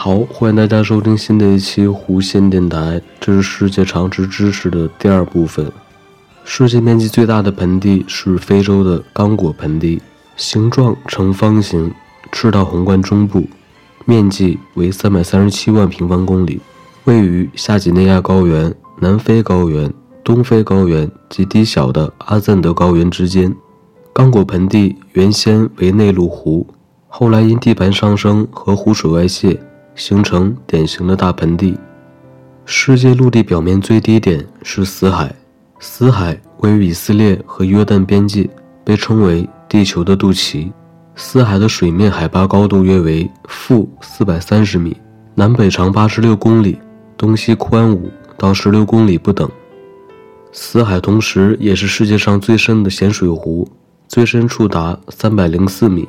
好，欢迎大家收听新的一期弧线电台。这是世界常识知识的第二部分。世界面积最大的盆地是非洲的刚果盆地，形状呈方形，赤道横贯中部，面积为三百三十七万平方公里，位于夏几内亚高原、南非高原、东非高原及低小的阿赞德高原之间。刚果盆地原先为内陆湖，后来因地盘上升和湖水外泄，形成典型的大盆地。世界陆地表面最低点是死海，死海位于以色列和约旦边界，被称为地球的肚脐。死海的水面海拔高度约为负四百三十米，南北长八十六公里，东西宽五到十六公里不等。死海同时也是世界上最深的咸水湖。最深处达三百零四米。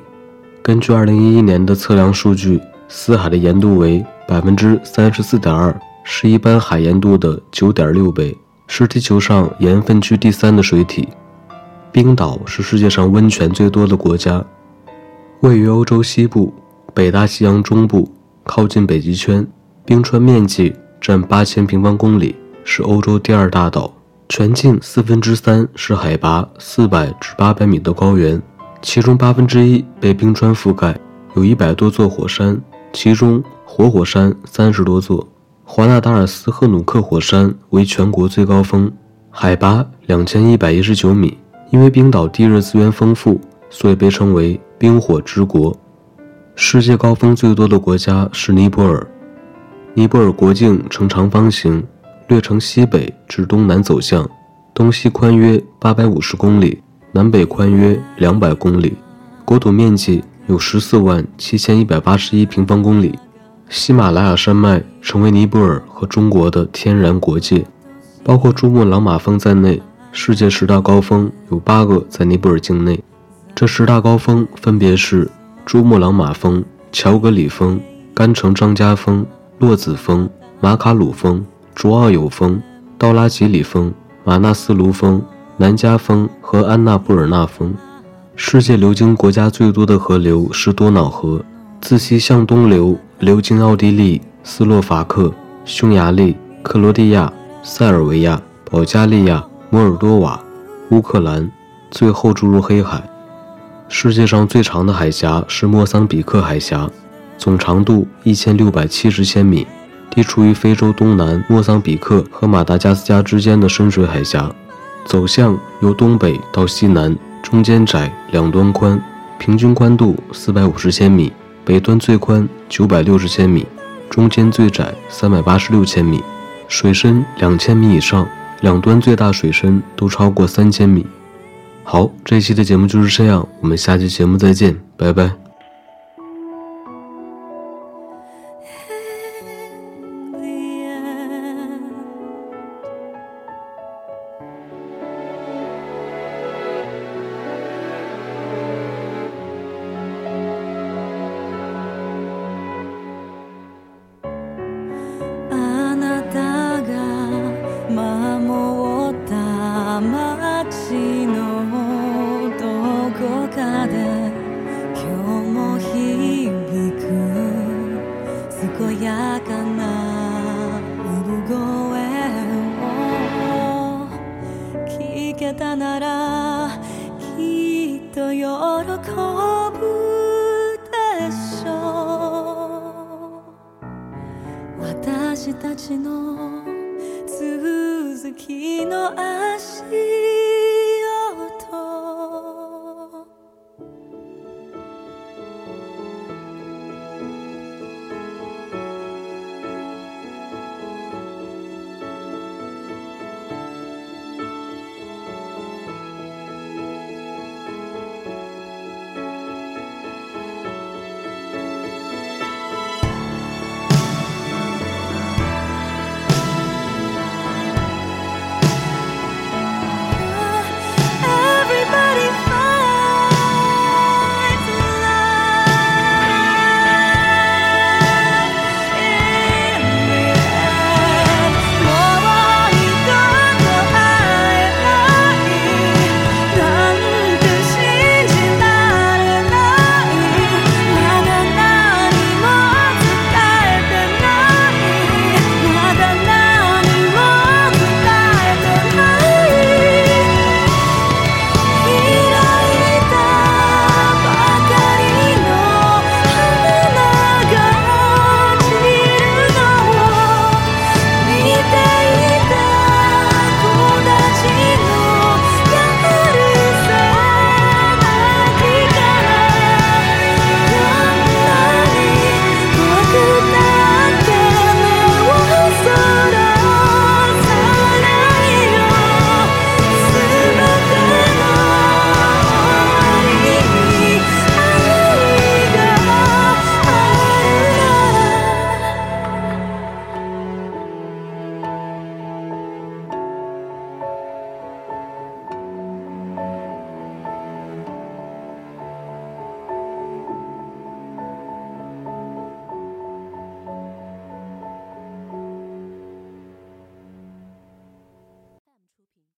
根据二零一一年的测量数据，死海的盐度为百分之三十四点二，是一般海盐度的九点六倍，是地球上盐分区第三的水体。冰岛是世界上温泉最多的国家，位于欧洲西部、北大西洋中部，靠近北极圈，冰川面积占八千平方公里，是欧洲第二大岛。全境四分之三是海拔四百至八百米的高原，其中八分之一被冰川覆盖，有一百多座火山，其中活火山三十多座。华纳达尔斯赫努克火山为全国最高峰，海拔两千一百一十九米。因为冰岛地热资源丰富，所以被称为“冰火之国”。世界高峰最多的国家是尼泊尔，尼泊尔国境呈长方形。略呈西北至东南走向，东西宽约八百五十公里，南北宽约两百公里，国土面积有十四万七千一百八十一平方公里。喜马拉雅山脉成为尼泊尔和中国的天然国界，包括珠穆朗玛峰在内，世界十大高峰有八个在尼泊尔境内。这十大高峰分别是珠穆朗玛峰、乔格里峰、甘城张家峰、洛子峰、马卡鲁峰。卓奥友峰、道拉吉里峰、马纳斯卢峰、南加峰和安纳布尔纳峰。世界流经国家最多的河流是多瑙河，自西向东流，流经奥地利、斯洛伐克、匈牙利、克罗地亚、塞尔维亚、保加利亚、摩尔多瓦、乌克兰，最后注入黑海。世界上最长的海峡是莫桑比克海峡，总长度一千六百七十千米。地处于非洲东南莫桑比克和马达加斯加之间的深水海峡，走向由东北到西南，中间窄，两端宽，平均宽度四百五十千米，北端最宽九百六十千米，中间最窄三百八十六千米，水深两千米以上，两端最大水深都超过三千米。好，这一期的节目就是这样，我们下期节目再见，拜拜。やかな産声を聞けたならきっと喜ぶでしょう私たちの続きの足